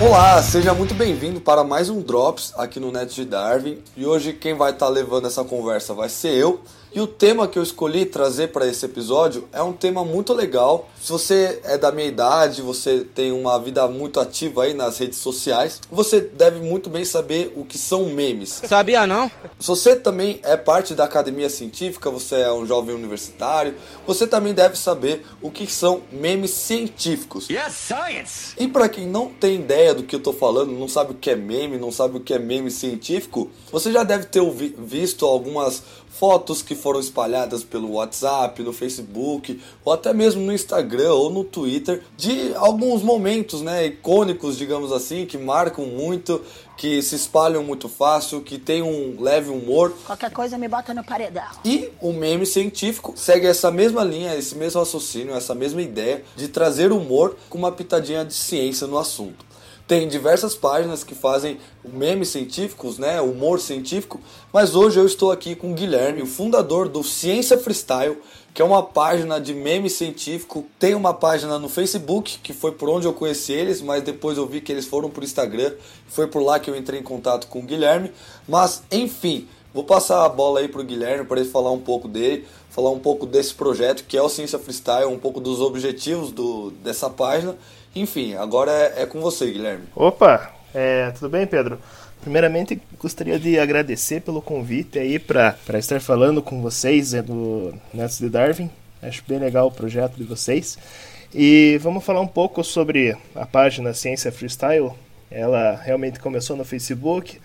Olá, seja muito bem-vindo para mais um Drops aqui no Net de Darwin. E hoje quem vai estar tá levando essa conversa vai ser eu. E o tema que eu escolhi trazer para esse episódio é um tema muito legal. Se você é da minha idade, você tem uma vida muito ativa aí nas redes sociais, você deve muito bem saber o que são memes. Sabia não? Se você também é parte da academia científica, você é um jovem universitário, você também deve saber o que são memes científicos. Yes, science. E para quem não tem ideia do que eu tô falando, não sabe o que é meme, não sabe o que é meme científico, você já deve ter visto algumas fotos que foram espalhadas pelo WhatsApp, no Facebook, ou até mesmo no Instagram ou no Twitter, de alguns momentos, né, icônicos, digamos assim, que marcam muito, que se espalham muito fácil, que tem um leve humor. Qualquer coisa me bota no paredão. E o meme científico segue essa mesma linha, esse mesmo raciocínio, essa mesma ideia de trazer humor com uma pitadinha de ciência no assunto. Tem diversas páginas que fazem memes científicos, né, humor científico, mas hoje eu estou aqui com o Guilherme, o fundador do Ciência Freestyle, que é uma página de meme científico. Tem uma página no Facebook, que foi por onde eu conheci eles, mas depois eu vi que eles foram por Instagram, foi por lá que eu entrei em contato com o Guilherme. Mas, enfim, vou passar a bola aí pro Guilherme para ele falar um pouco dele, falar um pouco desse projeto que é o Ciência Freestyle, um pouco dos objetivos do, dessa página enfim, agora é, é com você, Guilherme. Opa, é, tudo bem, Pedro? Primeiramente, gostaria de agradecer pelo convite aí para estar falando com vocês é do Netos de Darwin. Acho bem legal o projeto de vocês. E vamos falar um pouco sobre a página Ciência Freestyle. Ela realmente começou no Facebook,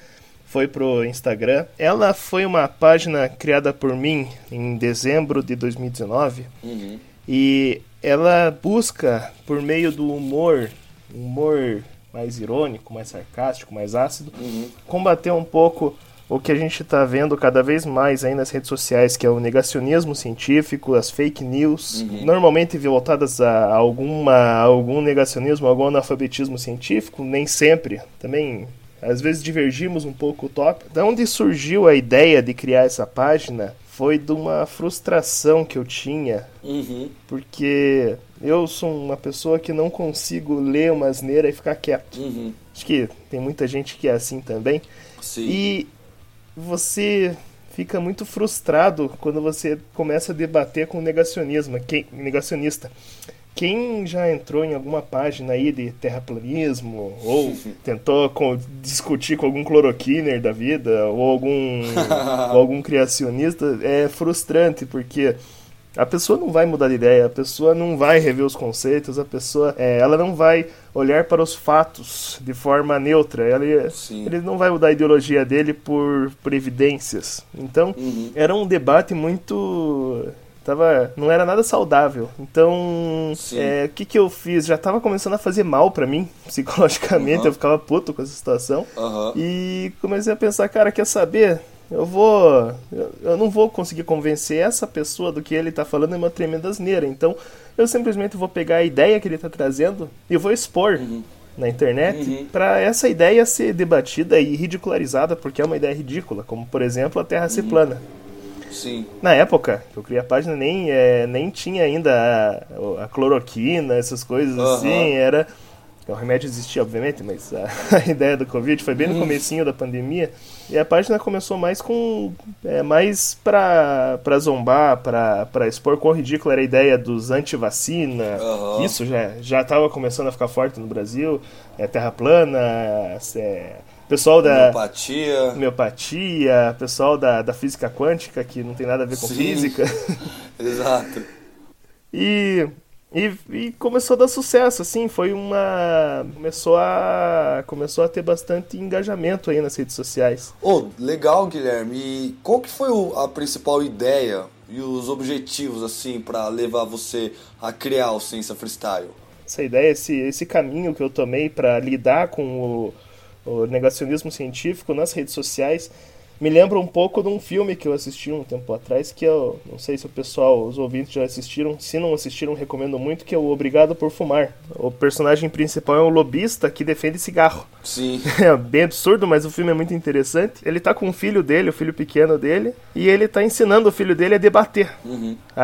foi pro Instagram. Ela foi uma página criada por mim em dezembro de 2019. Uhum. E ela busca, por meio do humor, humor mais irônico, mais sarcástico, mais ácido, uhum. combater um pouco o que a gente está vendo cada vez mais aí nas redes sociais, que é o negacionismo científico, as fake news, uhum. normalmente voltadas a alguma, algum negacionismo, algum analfabetismo científico, nem sempre. Também, às vezes, divergimos um pouco o tópico. Da onde surgiu a ideia de criar essa página foi de uma frustração que eu tinha, uhum. porque eu sou uma pessoa que não consigo ler uma asneira e ficar quieto. Uhum. Acho que tem muita gente que é assim também. Sim. E você fica muito frustrado quando você começa a debater com negacionismo, quem, negacionista. Quem já entrou em alguma página aí de terraplanismo ou tentou discutir com algum cloroquiner da vida ou algum, ou algum criacionista é frustrante porque a pessoa não vai mudar de ideia, a pessoa não vai rever os conceitos, a pessoa é, ela não vai olhar para os fatos de forma neutra, ela, ele não vai mudar a ideologia dele por, por evidências. Então, uhum. era um debate muito Tava, não era nada saudável. Então, é, o que, que eu fiz? Já tava começando a fazer mal para mim, psicologicamente. Uhum. Eu ficava puto com essa situação. Uhum. E comecei a pensar, cara, quer saber? Eu vou. Eu, eu, não vou conseguir convencer essa pessoa do que ele tá falando é uma tremenda asneira. Então, eu simplesmente vou pegar a ideia que ele tá trazendo e vou expor. Uhum na internet uhum. para essa ideia ser debatida e ridicularizada porque é uma ideia ridícula, como por exemplo a Terra ser uhum. plana. Sim. Na época que eu criei a página, nem, é, nem tinha ainda a, a cloroquina, essas coisas uhum. assim, era... O remédio existia, obviamente, mas a, a, ideia do Covid foi bem no uhum. comecinho da pandemia. E a página começou mais com... É, mais pra, pra zombar, pra, pra expor quão ridícula era a ideia dos anti-vacina. Uhum. Isso já, já tava começando a ficar forte no Brasil. É, terra plana, é, pessoal da homeopatia, homeopatia pessoal da, da física quântica, que não tem nada a ver com Sim. física. Exato. E, e, e, começou a dar sucesso, assim, foi uma... Começou a, começou a ter bastante engajamento aí nas redes sociais. Oh, legal, Guilherme. E qual que foi o, a principal ideia e os objetivos, assim, para levar você a criar o Ciência Freestyle? Essa ideia, esse, esse caminho que eu tomei para lidar com o o negacionismo científico nas redes sociais me lembra um pouco de um filme que eu assisti um tempo atrás, que eu não sei se o pessoal, os ouvintes já assistiram, se não assistiram, recomendo muito, que é o Obrigado por Fumar. O personagem principal é um lobista que defende cigarro. Sim. É bem absurdo, mas o filme é muito interessante. Ele tá com o filho dele, o filho pequeno dele, e ele tá ensinando o filho dele a debater, Uhum. a,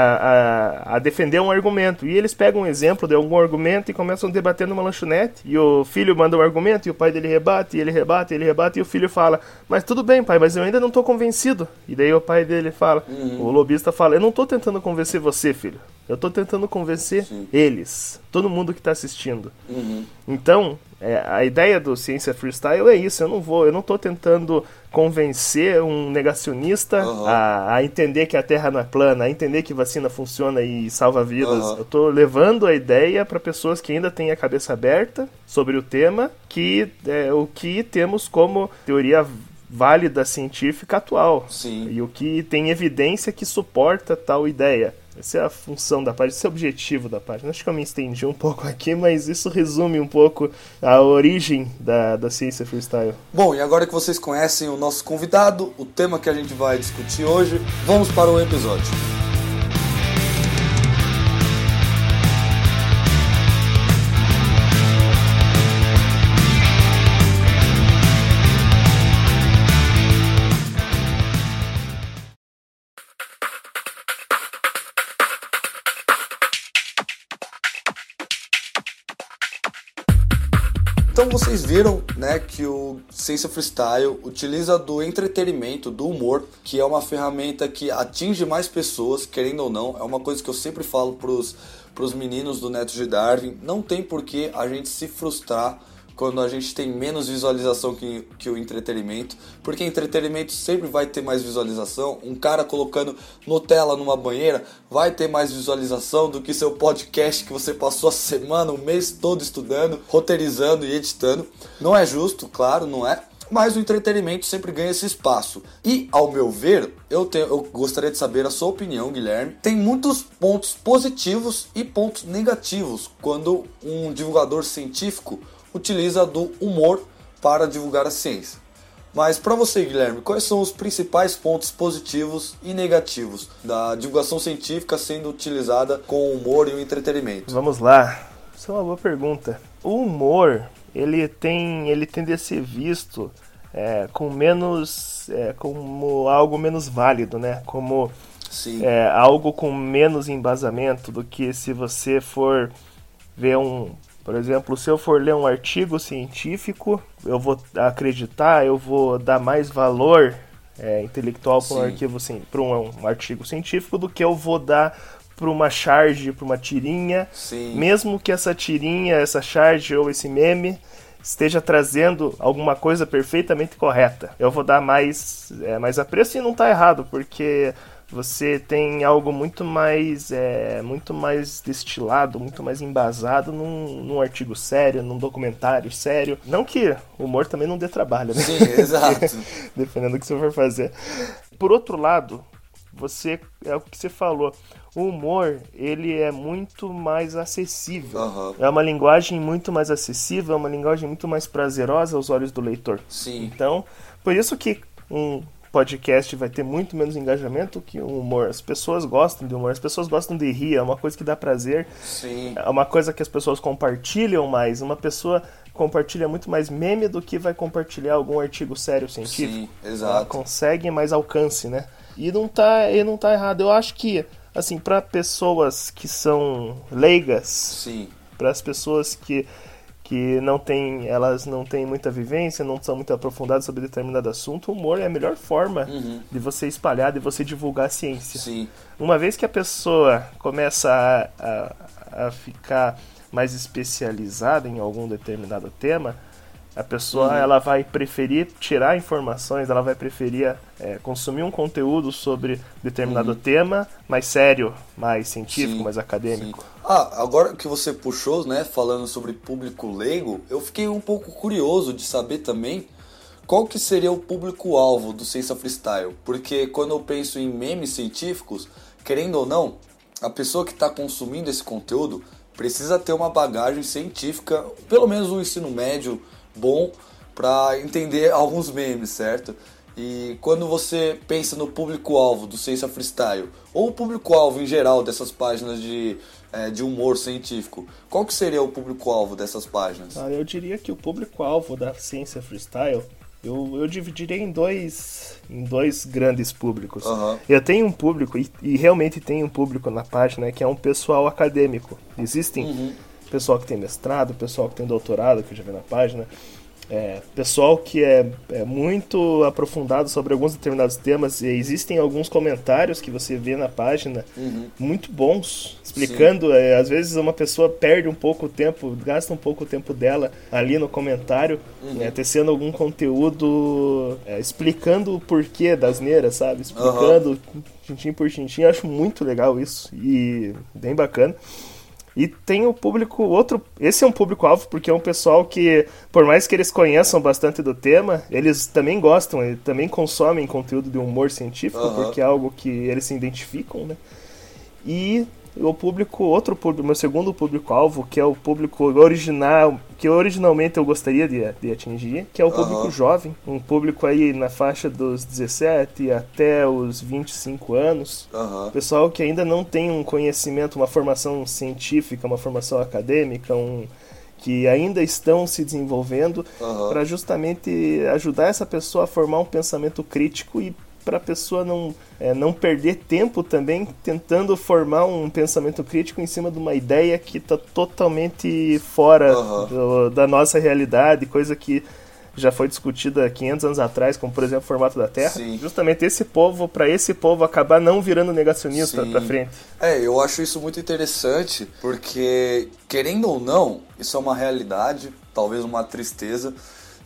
a, a defender um argumento. E eles pegam um exemplo de algum argumento e começam a debater numa lanchonete. E o filho manda um argumento, e o pai dele rebate, e ele rebate, e ele rebate, e o filho fala: Mas tudo bem, pai, mas eu ainda não tô convencido. E daí o pai dele fala: O lobista fala: Eu não tô tentando convencer você, filho. Eu tô tentando convencer eles, todo mundo que tá assistindo. Uhum. Então, é, a ideia do Ciência Freestyle é isso. Eu não vou, eu não tô tentando convencer um negacionista Aham. a, a entender que a Terra não é plana, a entender que vacina funciona e salva vidas. Aham. Eu tô levando a ideia para pessoas que ainda têm a cabeça aberta sobre o tema, que é o que temos como teoria válida científica atual. Sim. E o que tem evidência que suporta tal ideia. Essa é a função da página, esse é o objetivo da página. Acho que eu me estendi um pouco aqui, mas isso resume um pouco a origem da, da ciência freestyle. Bom, e agora que vocês conhecem o nosso convidado, o tema que a gente vai discutir hoje, vamos para o episódio. Então vocês viram, né, que o Ciência Freestyle utiliza do entretenimento, do humor, que é uma ferramenta que atinge mais pessoas, querendo ou não. É uma coisa que eu sempre falo pros, pros meninos do Neto de Darwin. Não tem por que a gente se frustrar quando a gente tem menos visualização que, que o entretenimento, porque entretenimento sempre vai ter mais visualização. Um cara colocando Nutella numa banheira vai ter mais visualização do que seu podcast que você passou a semana, o mês todo estudando, roteirizando e editando. Não é justo, claro, não é. Mas o entretenimento sempre ganha esse espaço. E, ao meu ver, eu, eu gostaria de saber a sua opinião, Guilherme. Tem muitos pontos positivos e pontos negativos quando um divulgador científico utiliza do humor para divulgar a ciência. Mas para você, Guilherme, quais são os principais pontos positivos e negativos da divulgação científica sendo utilizada com o humor e o entretenimento? Vamos lá. Isso é uma boa pergunta. O humor, ele tem, ele tende a ser visto é, com menos, é, como algo menos válido, né? Como é, algo com menos embasamento do que se você for ver um, por exemplo, se eu for ler um artigo científico, eu vou acreditar, eu vou dar mais valor é, intelectual para um arquivo, sim, para um, um artigo científico do que eu vou dar para uma charge, para uma tirinha, Sim. mesmo que essa tirinha, essa charge ou esse meme esteja trazendo alguma coisa perfeitamente correta. Eu vou dar mais, é, mais apreço e não está errado, porque você tem algo muito mais é, muito mais destilado, muito mais embasado num, num artigo sério, num documentário sério. Não que o humor também não dê trabalho, né? Sim, exato. dependendo do que você for fazer. Por outro lado, você é o que você falou. O humor, ele é muito mais acessível. Aham. É uma linguagem muito mais acessível, é uma linguagem muito mais prazerosa aos olhos do leitor. Sim. Então, por isso que um podcast vai ter muito menos engajamento que um humor. As pessoas gostam de humor, as pessoas gostam de rir, é uma coisa que dá prazer, Sim. é uma coisa que as pessoas compartilham mais. Uma pessoa compartilha muito mais meme do que vai compartilhar algum artigo sério científico. Sim, Ela exato. consegue mais alcance, né? E não tá, e não tá errado. Eu acho que, assim, para pessoas que são leigas, para as pessoas que que não têm, elas não têm muita vivência, não são muito aprofundadas sobre determinado assunto, o humor é a melhor forma de você espalhar, de você divulgar a ciência. Sim. Uma vez que a pessoa começa a, a, a ficar mais especializada em algum determinado tema, a pessoa ela vai preferir tirar informações, ela vai preferir é, consumir um conteúdo sobre determinado tema mais sério, mais científico, Sim, mais acadêmico. Sim. Ah, agora que você puxou, né, falando sobre público leigo, eu fiquei um pouco curioso de saber também qual que seria o público-alvo do Ciência Freestyle. Porque quando eu penso em memes científicos, querendo ou não, a pessoa que está consumindo esse conteúdo precisa ter uma bagagem científica, pelo menos um ensino médio bom, para entender alguns memes, certo? E quando você pensa no público-alvo do Ciência Freestyle, ou o público-alvo em geral dessas páginas de, é, de humor científico, qual que seria o público-alvo dessas páginas? Ah, eu diria que o público-alvo da Ciência Freestyle eu, eu dividiria em dois, em dois grandes públicos. Aham. Eu tenho um público, e, e realmente tem um público na página, que é um pessoal acadêmico. Existem Uhum. Pessoal que tem mestrado, pessoal que tem doutorado, que eu já vi na página. É, pessoal que é, é muito aprofundado sobre alguns determinados temas. E existem alguns comentários que você vê na página Uhum. muito bons, explicando. é, às vezes uma pessoa perde um pouco o tempo, gasta um pouco o tempo dela ali no comentário, né, tecendo algum conteúdo é, explicando o porquê das neiras, sabe? Explicando tintim por tintim. Eu acho muito legal isso e bem bacana. E tem o público, outro. Esse é um público-alvo porque é um pessoal que, por mais que eles conheçam bastante do tema, eles também gostam, eles também consomem conteúdo de humor científico, Aham. porque é algo que eles se identificam, né? E o público, outro público, meu segundo público-alvo, que é o público original, que originalmente eu gostaria de, de atingir, que é o público Aham. jovem, um público aí na faixa dos 17 até os 25 anos. Aham. Pessoal que ainda não tem um conhecimento, uma formação científica, uma formação acadêmica, um, que ainda estão se desenvolvendo, Aham. para justamente ajudar essa pessoa a formar um pensamento crítico e para a pessoa não, é, não perder tempo também tentando formar um pensamento crítico em cima de uma ideia que está totalmente fora Aham. do- da nossa realidade, coisa que já foi discutida 500 anos atrás, como por exemplo o formato da Terra. Sim. Justamente esse povo, para esse povo acabar não virando negacionista para frente. É, eu acho isso muito interessante, porque, querendo ou não, isso é uma realidade, talvez uma tristeza.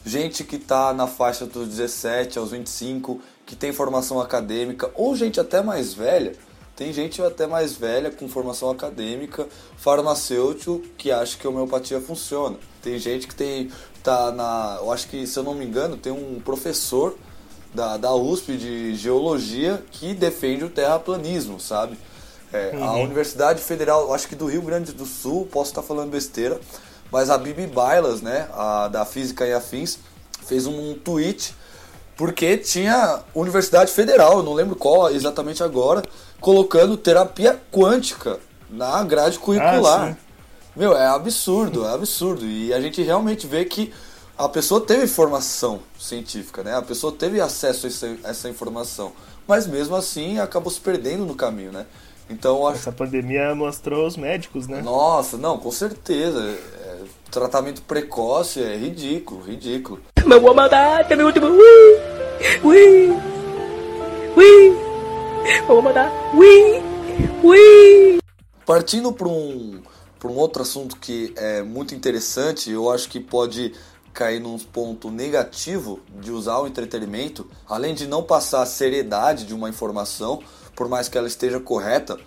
Gente que tá na faixa dos 17 aos 25, que tem formação acadêmica, ou gente até mais velha, tem gente até mais velha com formação acadêmica, farmacêutico, que acha que a homeopatia funciona. Tem gente que tem, tá na, eu acho que, se eu não me engano, tem um professor da, da USP de geologia que defende o terraplanismo, sabe? É, A Universidade Federal, acho que do Rio Grande do Sul, posso estar falando besteira, mas a Bibi Bailas, né, a, da Física e Afins, fez um tweet porque tinha Universidade Federal, eu não lembro qual exatamente agora, colocando terapia quântica na grade curricular. Ah. Meu, é absurdo, é absurdo. E a gente realmente vê que a pessoa teve formação científica, né? A pessoa teve acesso a essa, a essa informação. Mas mesmo assim acabou se perdendo no caminho, né? Então acho. Essa pandemia mostrou os médicos, né? Nossa, não, com certeza. É, tratamento precoce é ridículo, ridículo. Meu vou mandar, é meu último. Ui! Ui! Ui! Vou mandar. Ui! Ui! Partindo para um, um outro assunto que é muito interessante, eu acho que pode cair num ponto negativo de usar o entretenimento, além de não passar a seriedade de uma informação, por mais que ela esteja correta,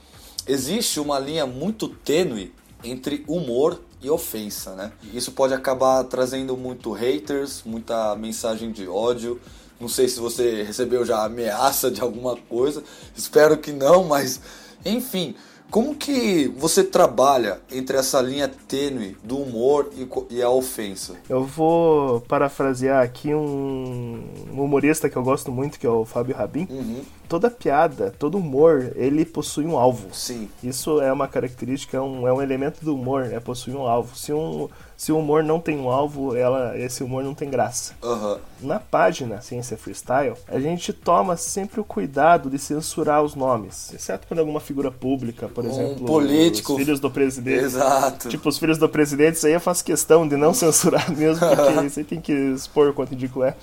existe uma linha muito tênue entre humor e ofensa, né? Isso pode acabar trazendo muito haters, muita mensagem de ódio. Não sei se você recebeu já ameaça de alguma coisa, espero que não, mas enfim, como que você trabalha entre essa linha tênue do humor e a ofensa? Eu vou parafrasear aqui um um humorista que eu gosto muito, que é o Fábio Rabin. Uhum, Toda piada, todo humor, ele possui um alvo. sim. Isso é uma característica, é um, é um elemento do humor, é possuir um alvo. Se, um, se o humor não tem um alvo, ela, esse humor não tem graça. Aham. Na página Ciência Freestyle, a gente toma sempre o cuidado de censurar os nomes, exceto quando alguma figura pública, por Um exemplo, político. os filhos do presidente. Exato. Tipo, os filhos do presidente, isso aí eu faço questão de não censurar mesmo, porque isso aí tem que expor o quanto ridículo é.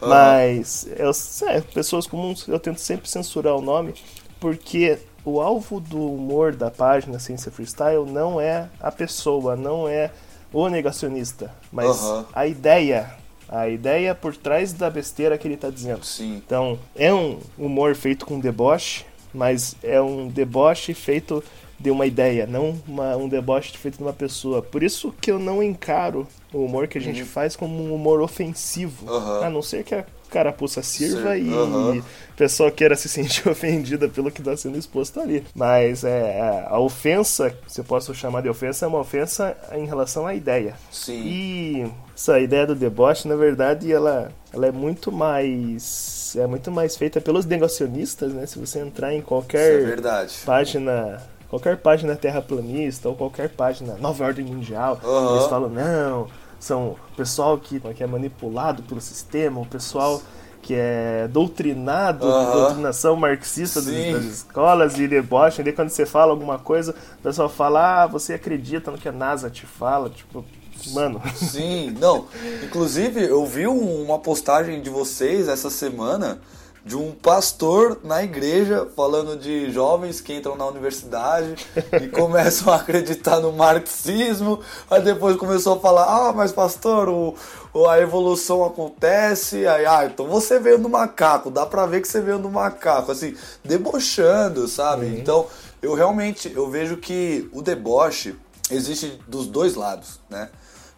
Mas, eu, é, pessoas comuns, eu tento sempre censurar o nome, porque o alvo do humor da página Ciência Freestyle não é a pessoa, não é o negacionista, mas a ideia. A ideia por trás da besteira que ele está dizendo. Sim. Então, é um humor feito com deboche, mas é um deboche feito de uma ideia, não uma, um deboche feito de uma pessoa. Por isso que eu não encaro o humor que a gente faz como um humor ofensivo. Aham. A não ser que a carapuça sirva Sim, e aham. a pessoa queira se sentir ofendida pelo que está sendo exposto ali. Mas é, a ofensa, se eu posso chamar de ofensa, é uma ofensa em relação à ideia. Sim. E essa ideia do deboche, na verdade, ela, ela é muito mais é muito mais feita pelos negacionistas, né? Se você entrar em é qualquer verdade. página, qualquer página terraplanista ou qualquer página Nova Ordem Mundial, Aham. eles falam não, são o pessoal que, que é manipulado pelo sistema, o pessoal que é doutrinado, Aham. doutrinação marxista das, Sim. das escolas e deboche. E daí quando você fala alguma coisa, o pessoal fala, ah, você acredita no que a NASA te fala, tipo, mano. Sim, não. Inclusive, eu vi um- uma postagem de vocês essa semana de um pastor na igreja falando de jovens que entram na universidade e começam a acreditar no marxismo. Aí depois começou a falar: Ah, mas pastor, o, o- a evolução acontece. Aí, ah, então você veio do macaco. Dá pra ver que você veio do macaco. Assim, debochando, sabe? Então, eu realmente eu vejo que o deboche existe dos dois lados, né?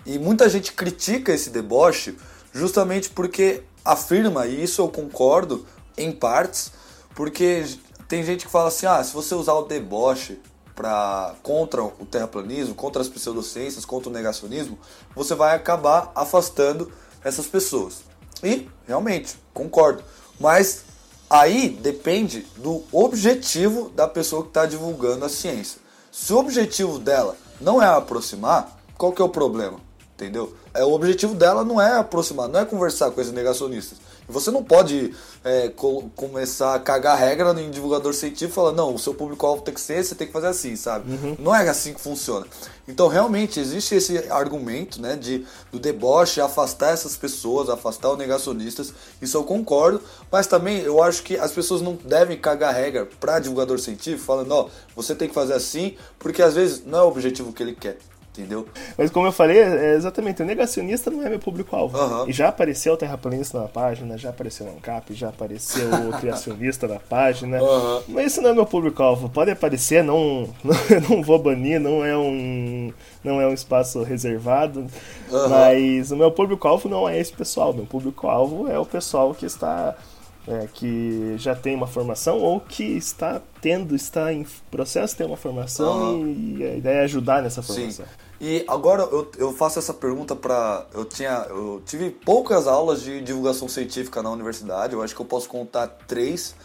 E muita gente critica esse deboche justamente porque afirma, e isso eu concordo em partes, porque tem gente que fala assim: ah, se você usar o deboche para contra o terraplanismo, contra as pseudociências, contra o negacionismo, você vai acabar afastando essas pessoas. E realmente, concordo. Mas aí depende do objetivo da pessoa que está divulgando a ciência. Se o objetivo dela não é aproximar, qual que é o problema? Entendeu? É, o objetivo dela não é aproximar, não é conversar com esses negacionistas. Você não pode é, co- começar a cagar regra em divulgador científico e falar, não, o seu público-alvo tem que ser, você tem que fazer assim, sabe? Não é assim que funciona. Então, realmente, existe esse argumento né, de, do deboche, afastar essas pessoas, afastar os negacionistas, isso eu concordo, mas também eu acho que as pessoas não devem cagar regra para divulgador científico, falando, ó, você tem que fazer assim, porque às vezes não é o objetivo que ele quer. Entendeu? Mas como eu falei, é exatamente, o negacionista não é meu público-alvo. Aham. E já apareceu o terraplanista na página, já apareceu o ANCAP, já apareceu o criacionista na página. Aham. Mas isso não é meu público-alvo. Pode aparecer, não, não, não vou banir, não é um, não é um espaço reservado. Aham. Mas o meu público-alvo não é esse pessoal. Meu público-alvo é o pessoal que está. É, que já tem uma formação ou que está tendo, está em processo de ter uma formação Aham. e a ideia é ajudar nessa Sim. formação. E agora eu, eu faço essa pergunta pra. Eu tinha. Eu tive poucas aulas de divulgação científica na universidade, eu acho que eu posso contar três.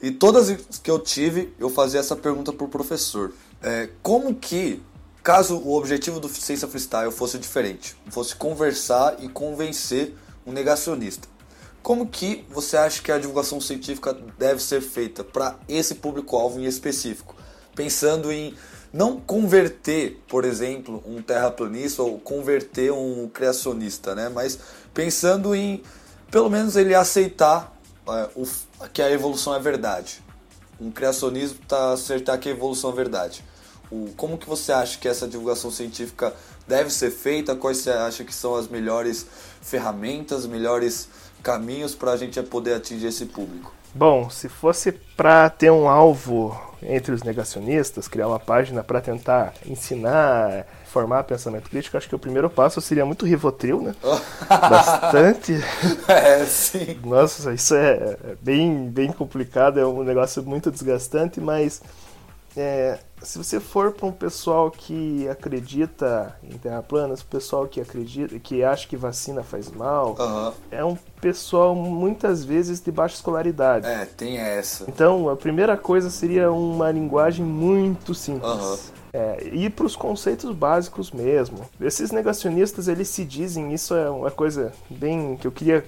E todas as que eu tive, eu fazia essa pergunta pro professor. É, como que, caso o objetivo do Ciência Freestyle fosse diferente, fosse conversar e convencer um negacionista, como que você acha que a divulgação científica deve ser feita para esse público-alvo em específico? Pensando em não converter, por exemplo, um terraplanista ou converter um criacionista, né? Mas pensando em, pelo menos, ele aceitar é, o que a evolução é verdade. Um criacionismo tá aceitar que a evolução é verdade. O, como que você acha que essa divulgação científica deve ser feita? Quais você acha que são as melhores ferramentas, melhores caminhos para a gente poder atingir esse público? Bom, se fosse para ter um alvo entre os negacionistas, criar uma página para tentar ensinar, formar pensamento crítico, acho que o primeiro passo seria muito Rivotril, né? Bastante. é, sim. Nossa, isso é é bem, bem complicado, é um negócio muito desgastante, mas é, se você for para um pessoal que acredita em terra plana, esse pessoal que acredita, que acha que vacina faz mal, Aham. é um pessoal muitas vezes de baixa escolaridade. É, tem essa. Então, a primeira coisa seria uma linguagem muito simples. Aham. É, ir para os conceitos básicos mesmo. Esses negacionistas, eles se dizem, isso é uma coisa bem que eu queria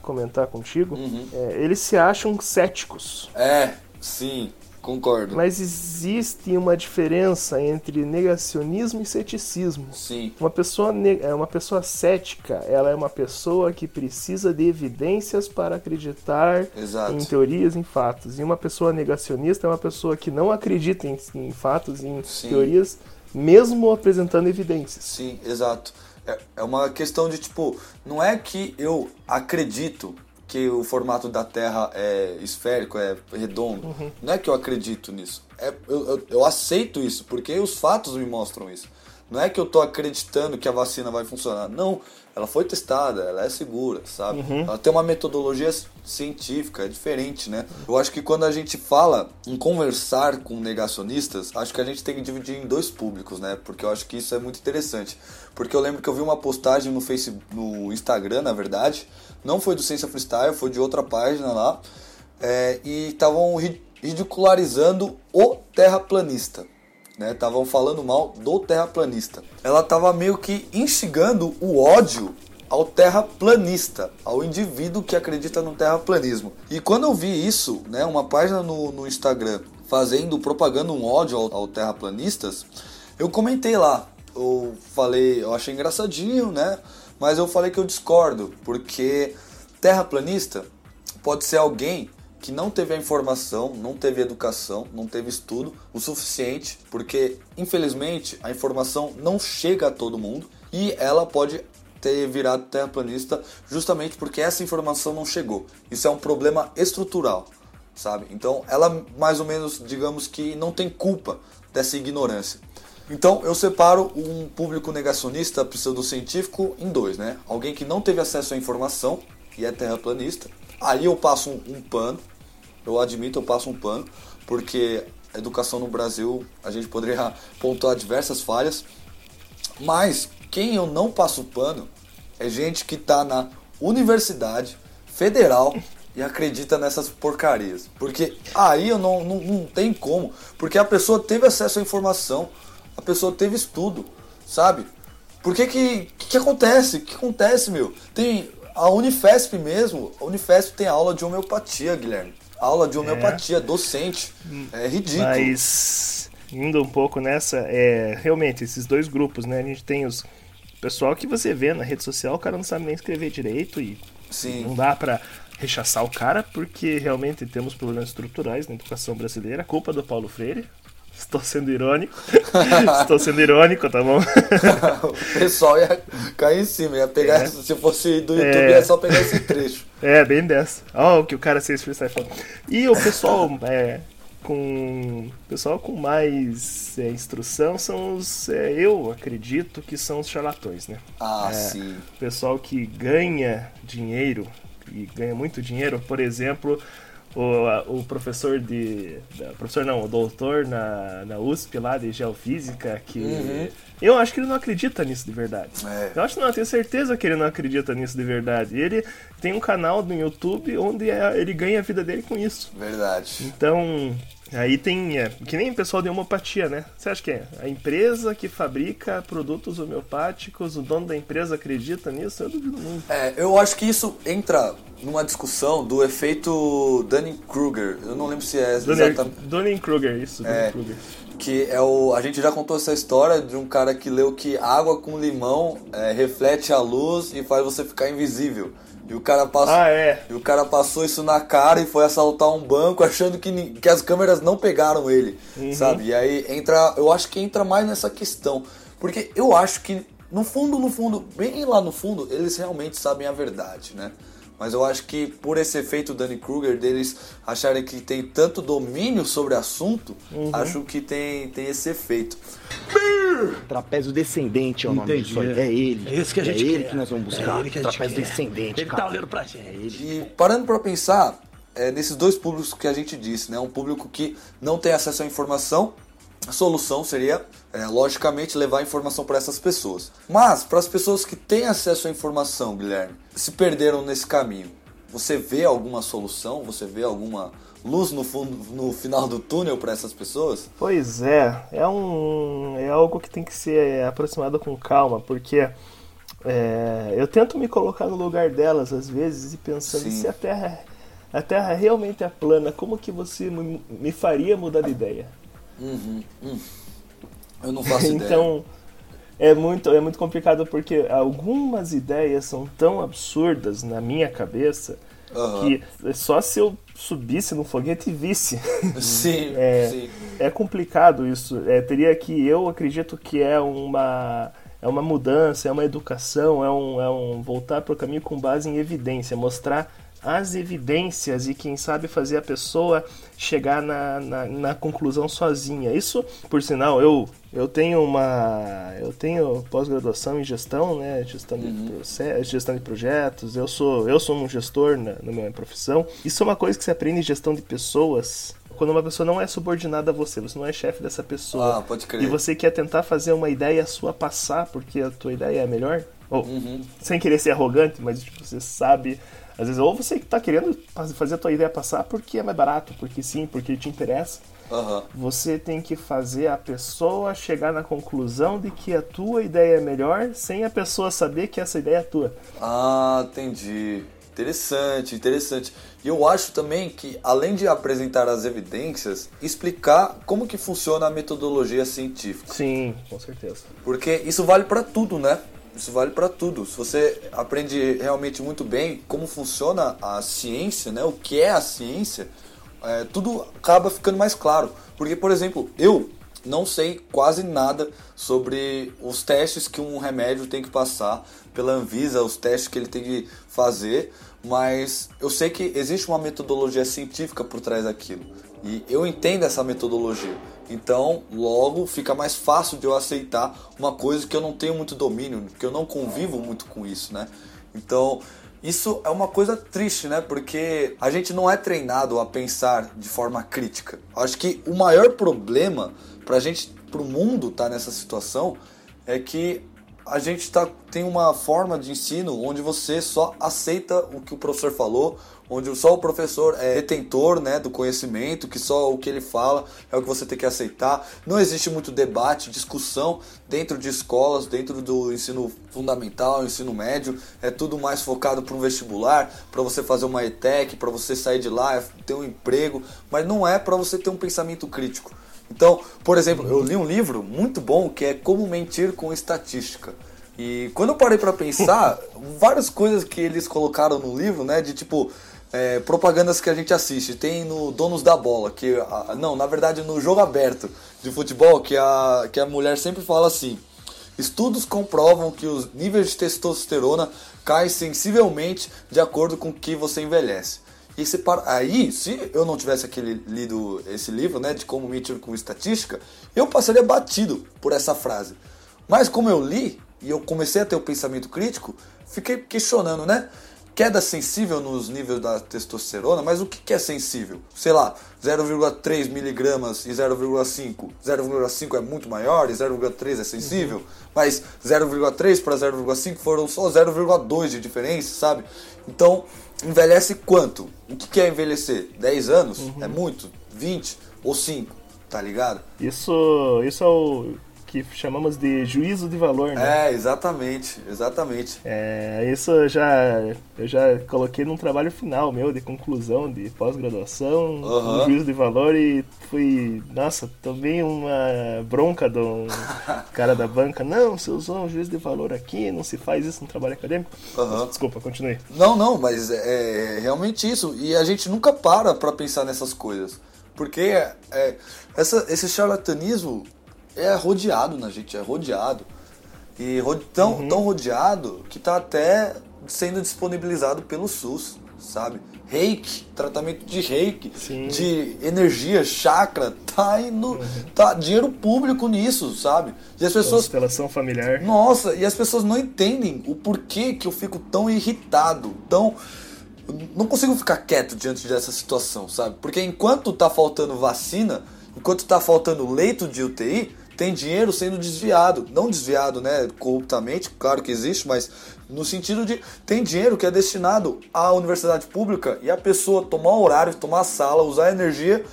comentar contigo, Uhum. é, eles se acham céticos. É, sim, concordo. Mas existe uma diferença entre negacionismo e ceticismo. Sim, Uma pessoa, é uma pessoa cética, ela é uma pessoa que precisa de evidências para acreditar Exato. em teorias, em fatos. E uma pessoa negacionista é uma pessoa que não acredita em, em fatos, em Sim. teorias, mesmo apresentando evidências. sim, exato. É, é uma questão de tipo, não é que eu acredito que o formato da Terra é esférico, é redondo. Não é que eu acredito nisso. É, eu, eu, eu aceito isso, porque os fatos me mostram isso. Não é que eu tô acreditando que a vacina vai funcionar. Não, ela foi testada, ela é segura, sabe? Ela tem uma metodologia científica, é diferente, né? Eu acho que quando a gente fala em conversar com negacionistas, acho que a gente tem que dividir em dois públicos, né? Porque eu acho que isso é muito interessante. Porque eu lembro que eu vi uma postagem no Facebook, no Instagram, na verdade, não foi do Ciência Freestyle, foi de outra página lá, é, e estavam ri- ridicularizando o terraplanista estavam falando mal do terraplanista. Ela estava meio que instigando o ódio ao terraplanista, ao indivíduo que acredita no terraplanismo. E quando eu vi isso, né, uma página no, no Instagram fazendo, propagando um ódio ao, ao terraplanistas, eu comentei lá. Eu falei, eu achei engraçadinho, né? Mas eu falei que eu discordo, porque terraplanista pode ser alguém que não teve a informação, não teve educação, não teve estudo o suficiente, porque infelizmente a informação não chega a todo mundo e ela pode ter virado terraplanista justamente porque essa informação não chegou. Isso é um problema estrutural, sabe? Então ela mais ou menos, digamos que não tem culpa dessa ignorância. Então eu separo um público negacionista pseudocientífico em dois, né? Alguém que não teve acesso à informação e é terraplanista. Aí eu passo um, um pano, eu admito, eu passo um pano, porque a educação no Brasil a gente poderia pontuar diversas falhas, mas quem eu não passo pano é gente que está na universidade federal e acredita nessas porcarias. Porque aí eu não, não, não tem como, porque a pessoa teve acesso à informação, a pessoa teve estudo, sabe? Por que que, que, que acontece? O que acontece, meu? Tem a Unifesp mesmo, a Unifesp tem aula de homeopatia, Guilherme. Aula de homeopatia, docente. É ridículo. Mas indo um pouco nessa, é realmente esses dois grupos, né? A gente tem os pessoal que você vê na rede social, o cara não sabe nem escrever direito e Sim. não dá pra rechaçar o cara porque realmente temos problemas estruturais na educação brasileira, culpa do Paulo Freire. Estou sendo irônico. Estou sendo irônico, tá bom? o pessoal ia cair em cima, ia pegar, É. se fosse do YouTube, É. ia só pegar esse trecho. É, bem dessa. Ó, o que o cara fez freestyle falando. E o pessoal é, com. Pessoal com mais é, instrução são os. é, eu acredito que são os charlatões, né? Ah, É. sim. O pessoal que ganha dinheiro e ganha muito dinheiro, por exemplo, o, o professor de. professor não, o doutor na, na USP lá de geofísica, que. Uhum. Eu acho que ele não acredita nisso de verdade. É. Eu acho não, eu tenho certeza que ele não acredita nisso de verdade. Ele tem um canal no YouTube onde é- ele ganha a vida dele com isso. Verdade. Então, aí tem. É, que nem o pessoal de homeopatia, né? Você acha que é? A empresa que fabrica produtos homeopáticos, o dono da empresa acredita nisso? Eu duvido muito. É, eu acho que isso entra numa discussão do efeito Dunning-Kruger. Eu não lembro se é exatamente... Dunning-Kruger, isso, É, Dunning-Kruger. Que é o. A gente já contou essa história de um cara que leu que água com limão é, reflete a luz e faz você ficar invisível. E o cara passou. Ah, é. E o cara passou isso na cara e foi assaltar um banco achando que, que as câmeras não pegaram ele, Uhum. sabe? E aí entra, eu acho que entra mais nessa questão, porque eu acho que no fundo, no fundo, bem lá no fundo, eles realmente sabem a verdade, né? Mas eu acho que por esse efeito Danny Kruger deles acharem que tem tanto domínio sobre o assunto, Uhum. acho que tem, tem esse efeito. Trapézio descendente é o nome disso aí. É ele. É esse que a gente É ele quer. que nós vamos buscar. É ele que a gente Trapézio quer. descendente, Ele cara. tá olhando pra gente. E parando para pensar, é, nesses dois públicos que a gente disse, né? Um público que não tem acesso à informação, a solução seria, é, logicamente, levar a informação para essas pessoas. Mas, para as pessoas que têm acesso à informação, Guilherme, se perderam nesse caminho, você vê alguma solução? Você vê alguma luz no, fundo, no final do túnel para essas pessoas? Pois é, é um é algo que tem que ser aproximado com calma, porque é, eu tento me colocar no lugar delas às vezes e pensando Sim. se a Terra a Terra realmente é plana, como que você me, faria mudar de ideia? Eu não faço ideia. Então é muito é muito complicado porque algumas ideias são tão absurdas na minha cabeça Aham. que só se eu subisse no foguete e visse. Sim, É, sim. é complicado isso. É, teria que eu acredito que é uma é uma mudança, é uma educação, é um, é um voltar para o caminho com base em evidência, mostrar as evidências e quem sabe fazer a pessoa chegar na, na, na conclusão sozinha. Isso, por sinal, eu eu tenho uma eu tenho pós-graduação em gestão, né, gestão de processo, gestão de projetos. Eu sou eu sou um gestor na, na minha profissão. Isso é uma coisa que você aprende em gestão de pessoas. Quando uma pessoa não é subordinada a você, você não é chefe dessa pessoa. Ah, pode crer. E você quer tentar fazer uma ideia sua passar porque a tua ideia é a melhor? Ou, sem querer ser arrogante, mas tipo, você sabe às vezes, ou você tá querendo fazer a tua ideia passar porque é mais barato, porque sim, porque te interessa. Aham. Você tem que fazer a pessoa chegar na conclusão de que a tua ideia é melhor, sem a pessoa saber que essa ideia é tua. Ah, entendi. Interessante, interessante. E eu acho também que, além de apresentar as evidências, explicar como que funciona a metodologia científica. Sim, com certeza. Porque isso vale para tudo, né? Isso vale para tudo. Se você aprende realmente muito bem como funciona a ciência, né? O que é a ciência, é, tudo acaba ficando mais claro. Porque, por exemplo, eu não sei quase nada sobre os testes que um remédio tem que passar pela Anvisa, os testes que ele tem que fazer, mas eu sei que existe uma metodologia científica por trás daquilo. E eu entendo essa metodologia. Então, logo fica mais fácil de eu aceitar uma coisa que eu não tenho muito domínio, que eu não convivo muito com isso, né? Então, isso é uma coisa triste, né? Porque a gente não é treinado a pensar de forma crítica. Acho que o maior problema pra gente, pro mundo estar nessa situação, é que a gente tá, tem uma forma de ensino onde você só aceita o que o professor falou, onde só o professor é detentor né, do conhecimento, que só o que ele fala é o que você tem que aceitar. Não existe muito debate, discussão dentro de escolas, dentro do ensino fundamental, ensino médio. É tudo mais focado para um vestibular, para você fazer uma ETEC, para você sair de lá, ter um emprego, mas não é para você ter um pensamento crítico. Então, por exemplo, eu li um livro muito bom que é Como Mentir com Estatística. E quando eu parei pra pensar, várias coisas que eles colocaram no livro, né, de tipo é, propagandas que a gente assiste, tem no Donos da Bola, que a- não, na verdade no jogo aberto de futebol, que a que a mulher sempre fala assim: Estudos comprovam que os níveis de testosterona caem sensivelmente de acordo com que você envelhece. E se para... aí, se eu não tivesse aquele lido esse livro, né, de como mentir com estatística, eu passaria batido por essa frase. Mas como eu li e eu comecei a ter o pensamento crítico, fiquei questionando, né? Queda sensível nos níveis da testosterona, mas o que é sensível? Sei lá, 0,3 miligramas e 0,5. 0,5 é muito maior e 0,3 é sensível, mas 0,3 para 0,5 foram só 0,2 de diferença, sabe? Então, envelhece quanto? O que que é envelhecer? 10 anos? É muito? 20 ou 5? Tá ligado? Isso, isso é o que chamamos de juízo de valor, né? É, exatamente, exatamente. É, isso eu já, eu já coloquei num trabalho final meu de conclusão de pós-graduação, Aham. um juízo de valor e fui, nossa, tomei uma bronca de um cara da banca. Não, você usou um juízo de valor aqui, não se faz isso no trabalho acadêmico. Aham. Desculpa, continue. Não, não, mas é, é realmente isso. E a gente nunca para pra pensar nessas coisas. Porque é, essa, esse charlatanismo é rodeado na gente, é rodeado. E ro- tão, tão rodeado que tá até sendo disponibilizado pelo SUS, sabe? Reiki, tratamento de reiki, Sim. de energia, chakra, tá indo. Tá dinheiro público nisso, sabe? E as pessoas Constelação familiar. nossa, e as pessoas não entendem o porquê que eu fico tão irritado, tão. Não consigo ficar quieto diante dessa situação, sabe? Porque enquanto tá faltando vacina, enquanto tá faltando leito de UTI, tem dinheiro sendo desviado. Não desviado, né, corruptamente, claro que existe, mas no sentido de tem dinheiro que é destinado à universidade pública e a pessoa tomar horário, tomar sala, usar energia,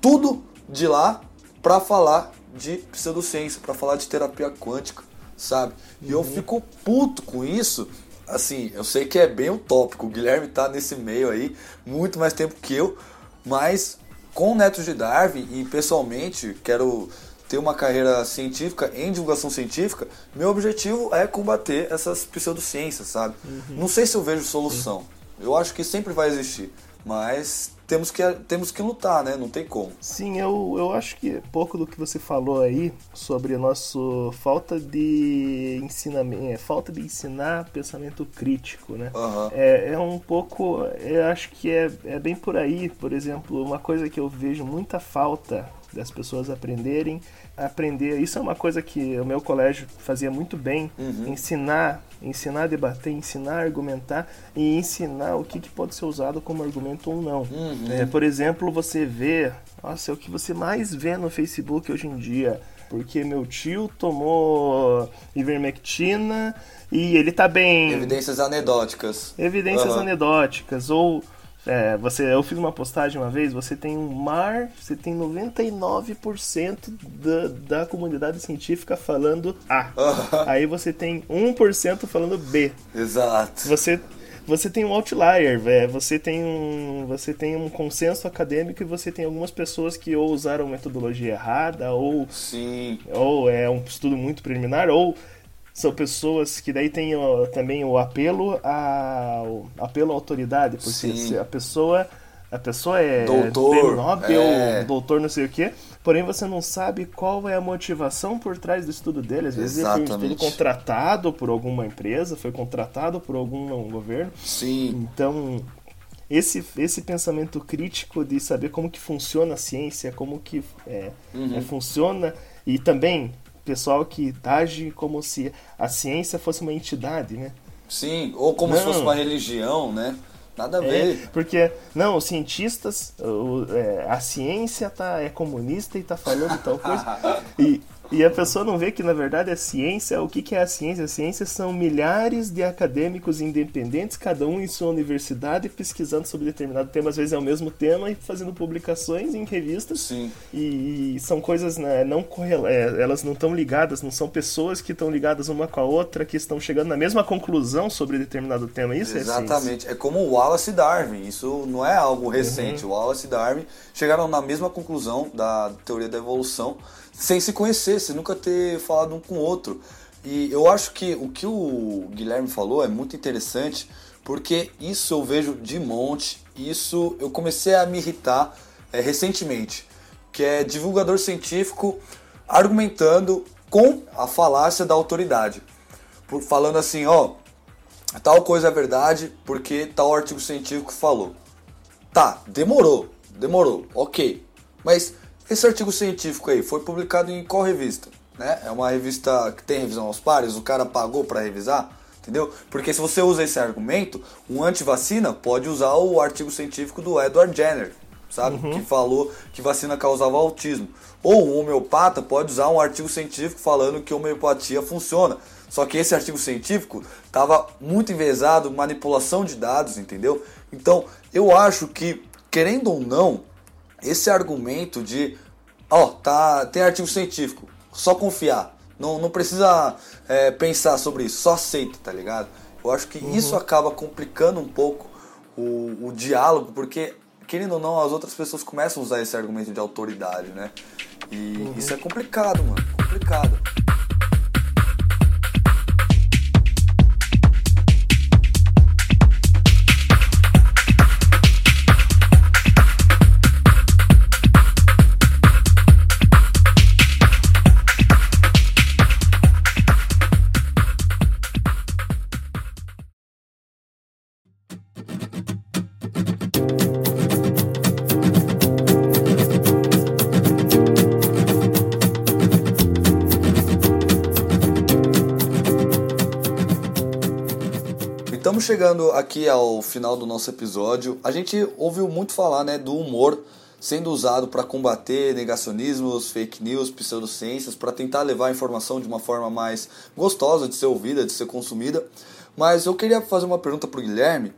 tudo de lá pra falar de pseudociência, pra falar de terapia quântica, sabe? E eu fico puto com isso. Assim, eu sei que é bem utópico, o Guilherme tá nesse meio aí muito mais tempo que eu, mas com o Neto de Darwin e pessoalmente quero ter uma carreira científica em divulgação científica, meu objetivo é combater essas pseudociências, sabe? Não sei se eu vejo solução. Eu acho que sempre vai existir. Mas temos que, temos que lutar, né? Não tem como. Sim, eu, eu acho que pouco do que você falou aí sobre a nossa falta de ensinamento, é, falta de ensinar pensamento crítico, né? Aham. É, é um pouco, eu acho que é, é bem por aí. Por exemplo, uma coisa que eu vejo muita falta das pessoas aprenderem, aprender. Isso é uma coisa que o meu colégio fazia muito bem, ensinar, ensinar a debater, ensinar a argumentar e ensinar o que, que pode ser usado como argumento ou não. É, por exemplo, você vê, nossa, é o que você mais vê no Facebook hoje em dia. Porque meu tio tomou ivermectina e ele tá bem. Evidências anedóticas. Evidências Aham. anedóticas. Ou é, você, eu fiz uma postagem uma vez, você tem um mar, você tem 99% da, da comunidade científica falando A. Aí você tem 1% falando B. Exato. Você você tem um outlier, velho. Você tem um você tem um consenso acadêmico e você tem algumas pessoas que ou usaram metodologia errada ou Sim. ou é um estudo muito preliminar, ou são pessoas que daí tem ó, também o apelo a o apelo à autoridade, porque Sim. se a pessoa a pessoa é Doutor, Nobel, é. doutor não sei o quê, porém você não sabe qual é a motivação por trás do estudo dele. Às vezes ele foi um estudo Exatamente. contratado por alguma empresa, foi contratado por algum governo. Sim. Então, esse, esse pensamento crítico de saber como que funciona a ciência, como que é, Uhum. é, funciona, e também pessoal que age como se a ciência fosse uma entidade, né? Sim. Ou como se Não. fosse uma religião, né? Nada a É, ver. porque, não, os cientistas, o- é, a ciência tá, é comunista e tá falando tal coisa. E, e a pessoa não vê que, na verdade, a ciência, o que, que é a ciência? A ciência são milhares de acadêmicos independentes, cada um em sua universidade, pesquisando sobre determinado tema, às vezes é o mesmo tema, e fazendo publicações em revistas. Sim. E, e são coisas né, não correla é, elas não estão ligadas, não são pessoas que estão ligadas uma com a outra, que estão chegando na mesma conclusão sobre determinado tema. Isso é. Exatamente. É como o Wallace e Darwin. Isso não é algo recente. O Wallace e Darwin chegaram na mesma conclusão da teoria da evolução sem se conhecer, sem nunca ter falado um com o outro. E eu acho que o que o Guilherme falou é muito interessante, porque isso eu vejo de monte. Isso eu comecei a me irritar é, recentemente, que é divulgador científico argumentando com a falácia da autoridade. Por, falando assim, ó, tal coisa é verdade porque tal artigo científico falou. Tá, demorou, demorou, ok. Mas esse artigo científico aí foi publicado em qual revista? Né? É uma revista que tem revisão aos pares, o cara pagou para revisar, entendeu? Porque se você usa esse argumento, um antivacina pode usar o artigo científico do Edward Jenner, sabe? Que falou que vacina causava autismo. Ou um homeopata pode usar um artigo científico falando que homeopatia funciona. Só que esse artigo científico estava muito envezado, manipulação de dados, entendeu? Então, eu acho que, querendo ou não, esse argumento de, ó, tá, tem artigo científico, só confiar. Não, não precisa é, pensar sobre isso, só aceita, tá ligado? Eu acho que isso acaba complicando um pouco o, o diálogo, porque, querendo ou não, as outras pessoas começam a usar esse argumento de autoridade, né? E isso é complicado, mano, complicado. Estamos chegando aqui ao final do nosso episódio. A gente ouviu muito falar né, do humor sendo usado para combater negacionismos, fake news, pseudociências, para tentar levar a informação de uma forma mais gostosa de ser ouvida, de ser consumida. Mas eu queria fazer uma pergunta para o Guilherme,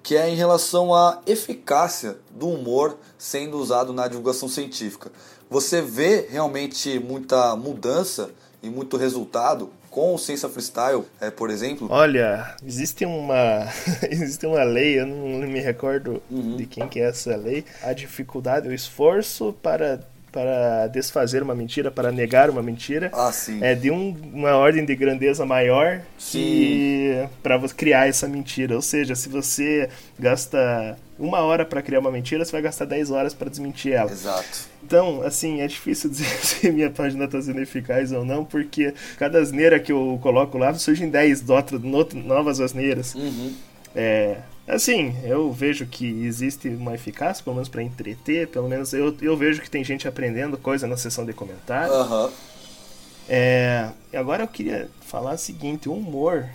que é em relação à eficácia do humor sendo usado na divulgação científica. Você vê realmente muita mudança e muito resultado com o Ciência Freestyle, é, por exemplo? Olha, existe uma existe uma lei, eu não me recordo Uhum. de quem que é essa lei. A dificuldade, o esforço para para desfazer uma mentira, para negar uma mentira. Ah, sim. É de um- uma ordem de grandeza maior que para criar essa mentira. Ou seja, se você gasta uma hora para criar uma mentira, você vai gastar 10 horas para desmentir ela. Exato. Então, assim, é difícil dizer se minha página está sendo eficaz ou não, porque cada asneira que eu coloco lá surgem 10 dotra- no- novas asneiras. Uhum. É, assim, eu vejo que existe uma eficácia, pelo menos para entreter, pelo menos eu, eu vejo que tem gente aprendendo coisa na seção de comentários. Aham. É, agora eu queria falar o seguinte, o humor,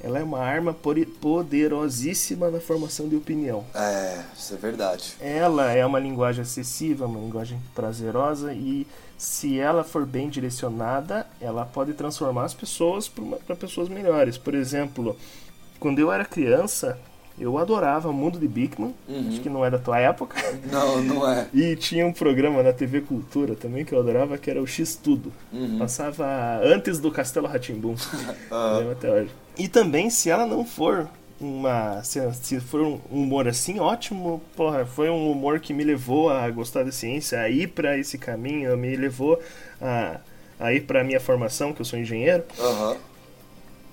ela é uma arma poderosíssima na formação de opinião. É, isso é verdade. Ela é uma linguagem acessível, uma linguagem prazerosa e se ela for bem direcionada, ela pode transformar as pessoas para pessoas melhores. Por exemplo, quando eu era criança, eu adorava o Mundo de Bigman, acho que não é da tua época. Não, não é. E tinha um programa na TV Cultura também que eu adorava, que era o X Tudo. Passava antes do Castelo Ratimbum. Lembro até hoje. E também, se ela não for uma. Se, se for um humor assim, ótimo. Porra, foi um humor que me levou a gostar da ciência, a ir para esse caminho, me levou a, a ir para minha formação, que eu sou engenheiro. Aham.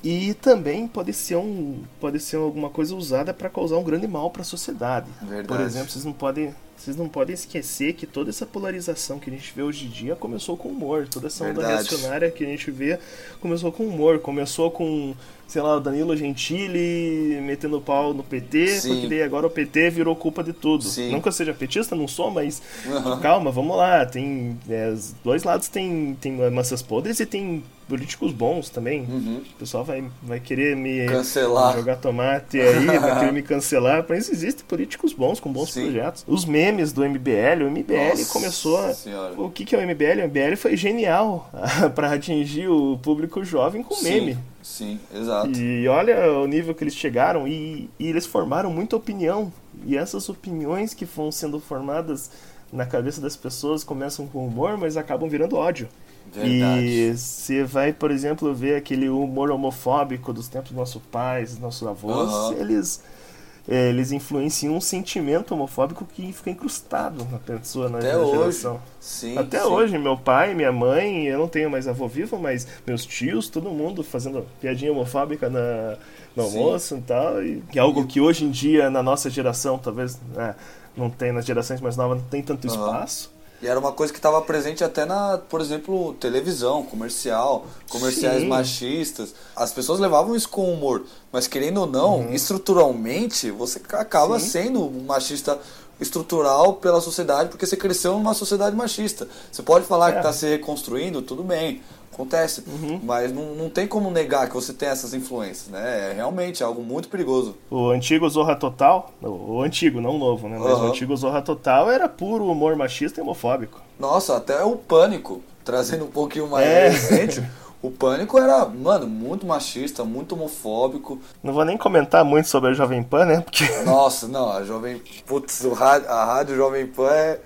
E também pode ser um pode ser alguma coisa usada para causar um grande mal para a sociedade. Verdade. Por exemplo, vocês não podem vocês não podem esquecer que toda essa polarização que a gente vê hoje em dia começou com humor. Toda essa onda Verdade. reacionária que a gente vê começou com humor. Começou com, sei lá, o Danilo Gentili metendo pau no PT, Sim. porque daí agora o PT virou culpa de tudo. Sim. Não que eu seja petista, não sou, mas Aham. calma, vamos lá. Tem é, dois lados tem tem massas podres e tem políticos bons também. Uhum. O pessoal vai, vai querer me Cancelar. jogar tomate aí, vai querer me cancelar, mas existem políticos bons com bons Sim. projetos. Os memes do MBL, o MBL Nossa começou. Senhora. O que, que é o MBL? O MBL foi genial para atingir o público jovem com meme. Sim, sim, exato. E olha o nível que eles chegaram e, e eles formaram muita opinião. E essas opiniões que vão sendo formadas na cabeça das pessoas começam com humor, mas acabam virando ódio. Verdade. E você vai, por exemplo, ver aquele humor homofóbico dos tempos dos nossos pais, dos nossos avós, Aham. eles eles influenciam um sentimento homofóbico que fica incrustado na pessoa, na Até na hoje. geração. Sim, Até sim. hoje, meu pai, minha mãe, eu não tenho mais avô vivo, mas meus tios, todo mundo fazendo piadinha homofóbica na, no Sim. almoço e tal. E que é algo que hoje em dia, na nossa geração, talvez né, não tem, nas gerações mais novas, não tem tanto Aham. espaço. E era uma coisa que estava presente até na, por exemplo, televisão, comercial, comerciais Sim. machistas. As pessoas levavam isso com humor, mas querendo ou não, Uhum. estruturalmente, você acaba sendo um machista estrutural pela sociedade, porque você cresceu numa sociedade machista. Você pode falar que É. está se reconstruindo, tudo bem, acontece, Uhum. mas não, não tem como negar que você tem essas influências, né? É realmente algo muito perigoso. O antigo Zorra Total, o o antigo, não o novo, né? Mas o Aham. antigo Zorra Total era puro humor machista e homofóbico. Nossa, até o Pânico, trazendo um pouquinho mais É. recente, o Pânico era, mano, muito machista, muito homofóbico. Não vou nem comentar muito sobre a Jovem Pan, né? Porque Nossa, não, a Jovem... Putz, o rádio, a rádio Jovem Pan é,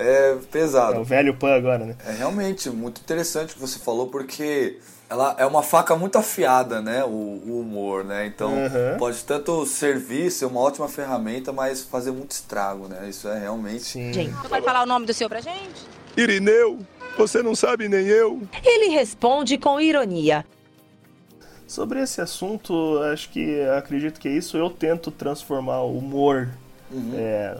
é é o pesado. velho Pan agora, né? É realmente muito interessante o que você falou, porque ela é uma faca muito afiada, né, o, o humor, né? Então, Uhum. pode tanto servir, ser uma ótima ferramenta, mas fazer muito estrago, né? Isso é realmente... Sim. Vai falar o nome do seu pra gente? Irineu, você não sabe nem eu. Ele responde com ironia. Sobre esse assunto, acho que acredito que é isso. Eu tento transformar o humor, é,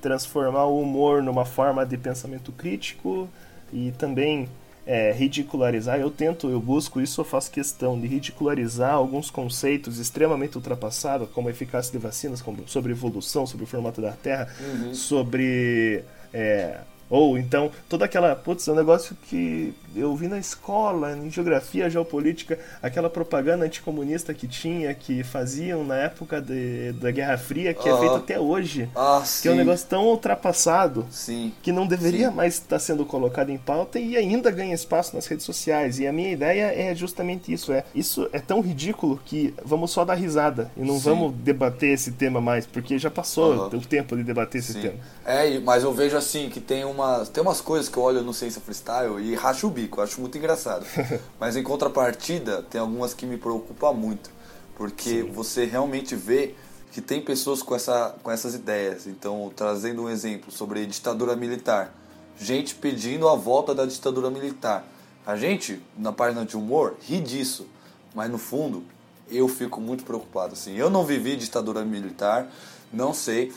transformar o humor numa forma de pensamento crítico e também é, ridicularizar. Eu tento, eu busco isso, eu faço questão de ridicularizar alguns conceitos extremamente ultrapassados, como a eficácia de vacinas, como sobre evolução, sobre o formato da Terra, sobre é, ou então, toda aquela. Putz, é um negócio que eu vi na escola, em geografia, geopolítica, aquela propaganda anticomunista que tinha, que faziam na época de, da Guerra Fria, que é Aham. feita até hoje. Ah, Que é um negócio tão ultrapassado sim. que não deveria Sim. mais estar sendo colocado em pauta e ainda ganha espaço nas redes sociais. E a minha ideia é justamente isso: é isso é tão ridículo que vamos só dar risada e não vamos debater esse tema mais, porque já passou o tempo de debater esse tema. É, mas eu vejo assim que tem umas, tem umas coisas que eu olho no Ciência Freestyle e racho o bico, acho muito engraçado. mas em contrapartida, tem algumas que me preocupam muito. Porque você realmente vê que tem pessoas com, essa, com essas ideias. Então, trazendo um exemplo sobre ditadura militar. gente pedindo a volta da ditadura militar. A gente, na página de humor, ri disso, mas no fundo eu fico muito preocupado. Assim, eu não vivi ditadura militar, não sei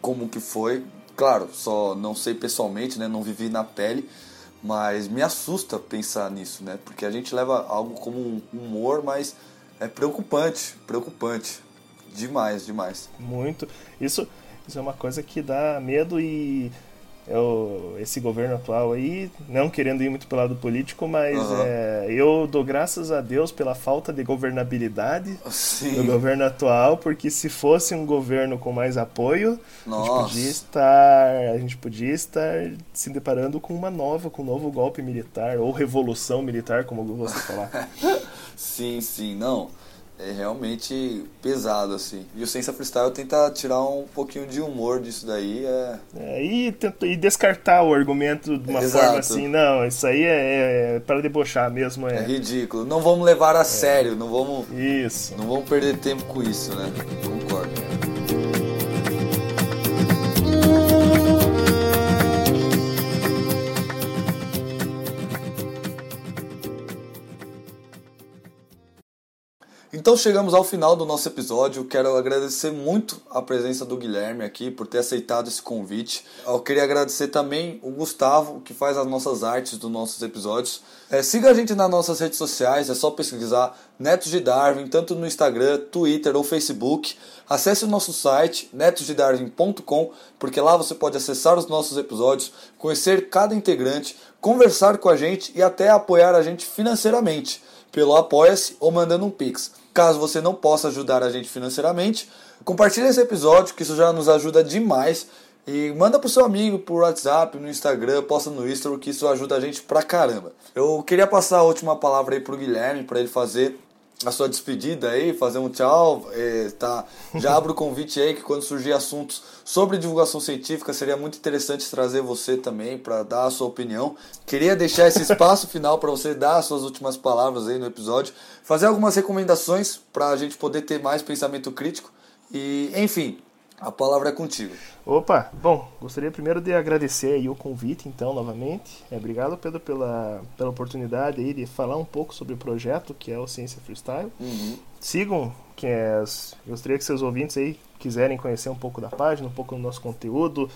como que foi. Claro, só não sei pessoalmente, né? Não vivi na pele, mas me assusta pensar nisso, né? Porque a gente leva algo como um humor, mas é preocupante, preocupante. Demais, demais. Muito. Isso, isso é uma coisa que dá medo e eu, esse governo atual aí, não querendo ir muito pelo lado político, mas Aham. é, eu dou graças a Deus pela falta de governabilidade Sim. do governo atual, porque se fosse um governo com mais apoio, a gente podia estar, a gente podia estar se deparando com uma nova, com um novo golpe militar ou revolução militar, como você falar. Sim, sim, não. É realmente pesado, assim. E o Ciência Freestyle tenta tirar um pouquinho de humor disso daí. É... É, e, tento- e descartar o argumento de uma Exato. forma assim, não, isso aí é, é para debochar mesmo, é é. ridículo. Não vamos levar a sério, não vamos, Isso. não vamos perder tempo com isso, né? Concordo. Então chegamos ao final do nosso episódio. Quero agradecer muito a presença do Guilherme aqui por ter aceitado esse convite. Eu queria agradecer também o Gustavo, que faz as nossas artes dos nossos episódios. É, siga a gente nas nossas redes sociais, é só pesquisar Netos de Darwin, tanto no Instagram, Twitter ou Facebook. Acesse o nosso site netosdedarwin.com, porque lá você pode acessar os nossos episódios, conhecer cada integrante, conversar com a gente e até apoiar a gente financeiramente pelo Apoia-se ou mandando um Pix. Caso você não possa ajudar a gente financeiramente, compartilhe esse episódio, que isso já nos ajuda demais. E manda pro seu amigo por WhatsApp, no Instagram, posta no Instagram, que isso ajuda a gente pra caramba. Eu queria passar a última palavra aí pro Guilherme, para ele fazer a sua despedida aí, fazer um tchau. É, tá, já abro o convite aí que quando surgir assuntos sobre divulgação científica seria muito interessante trazer você também para dar a sua opinião. Queria deixar esse espaço final para você dar as suas últimas palavras aí no episódio, fazer algumas recomendações para a gente poder ter mais pensamento crítico e, enfim, a palavra é contigo. Opa, bom, gostaria primeiro de agradecer aí o convite, então, novamente. É, obrigado, Pedro, pela, pela oportunidade aí de falar um pouco sobre o projeto que é o Ciência Freestyle. Uhum. Sigam, que é, gostaria que seus ouvintes aí quiserem conhecer um pouco da página, um pouco do nosso conteúdo,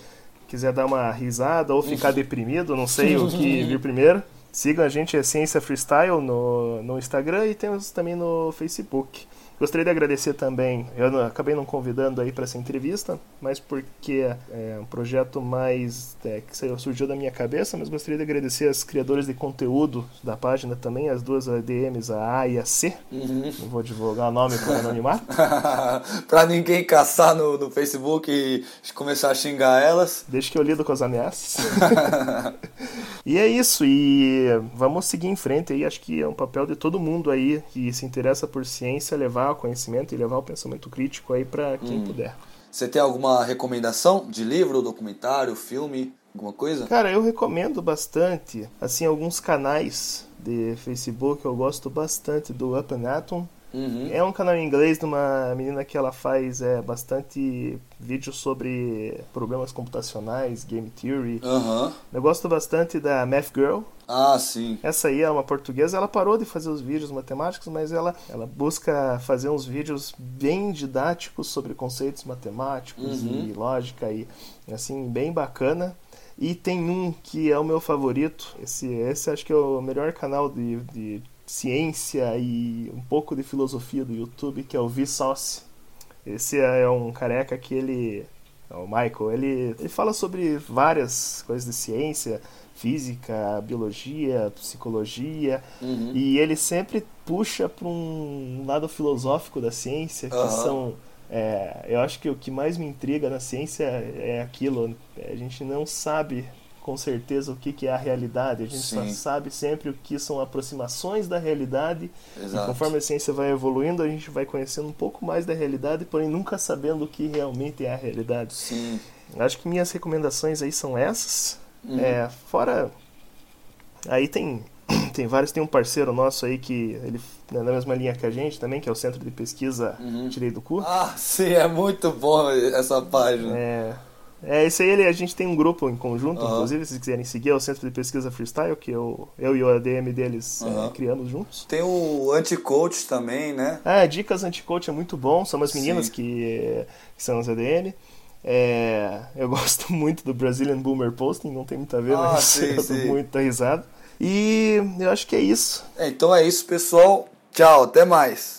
quiser dar uma risada ou ficar deprimido, não sei o que vir primeiro. Sigam a gente, é Ciência Freestyle no, no Instagram e temos também no Facebook. Gostaria de agradecer também, eu não- acabei não convidando aí para essa entrevista, mas porque é um projeto mais é, que surgiu da minha cabeça, mas gostaria de agradecer as criadoras de conteúdo da página também, as duas ADMs, a A e a C. Uhum. Não vou divulgar o nome para anonimato. pra ninguém caçar no, no Facebook e começar a xingar elas. Desde que eu lido com as ameaças. e é isso, e vamos seguir em frente aí. Acho que é um papel de todo mundo aí que se interessa por ciência levar o conhecimento e levar o pensamento crítico aí para quem puder. Você tem alguma recomendação de livro, documentário, filme, alguma coisa? Cara, eu recomendo bastante, assim, alguns canais de Facebook. Eu gosto bastante do Up and Atom. Uhum. É um canal em inglês de uma menina que ela faz é, bastante vídeos sobre problemas computacionais, game theory. Aham. Eu gosto bastante da Math Girl. Ah, sim. Essa aí é uma portuguesa, ela parou de fazer os vídeos matemáticos, mas ela, ela busca fazer uns vídeos bem didáticos sobre conceitos matemáticos Uhum. e lógica e assim, bem bacana. E tem um que é o meu favorito, esse, esse acho que é o melhor canal de, de ciência e um pouco de filosofia do YouTube, que é o Vsauce. Esse é um careca que ele é o Michael, ele, ele fala sobre várias coisas de ciência, física, biologia, psicologia, Uhum. e ele sempre puxa para um lado filosófico da ciência, que Aham. são. é, eu acho que o que mais me intriga na ciência é aquilo, a gente não sabe com certeza o que, que é a realidade, a gente só Sim. sabe sempre o que são aproximações da realidade e Exato. conforme a ciência vai evoluindo, a gente vai conhecendo um pouco mais da realidade, porém nunca sabendo o que realmente é a realidade. Sim. Acho que minhas recomendações aí são essas. Uhum. É, fora. Aí tem. Tem vários, tem um parceiro nosso aí que ele é na mesma linha que a gente também, que é o Centro de Pesquisa Uhum. Tirei do Cu. Ah, sim, é muito bom essa página. É, É, esse aí ele, a gente tem um grupo em conjunto, Aham. inclusive, se vocês quiserem seguir, é o Centro de Pesquisa Freestyle, que eu, eu e o ADM deles é, Aham. criamos juntos. Tem o anti-coach também, né? Ah, Dicas Anti-Coach é muito bom, são umas meninas que, que são as ADM. É, eu gosto muito do Brazilian Boomer Posting, não tem muito a ver, Ah, mas sim, eu dou sim. muita risada. E eu acho que é isso. É, então é isso, pessoal. Tchau, até mais.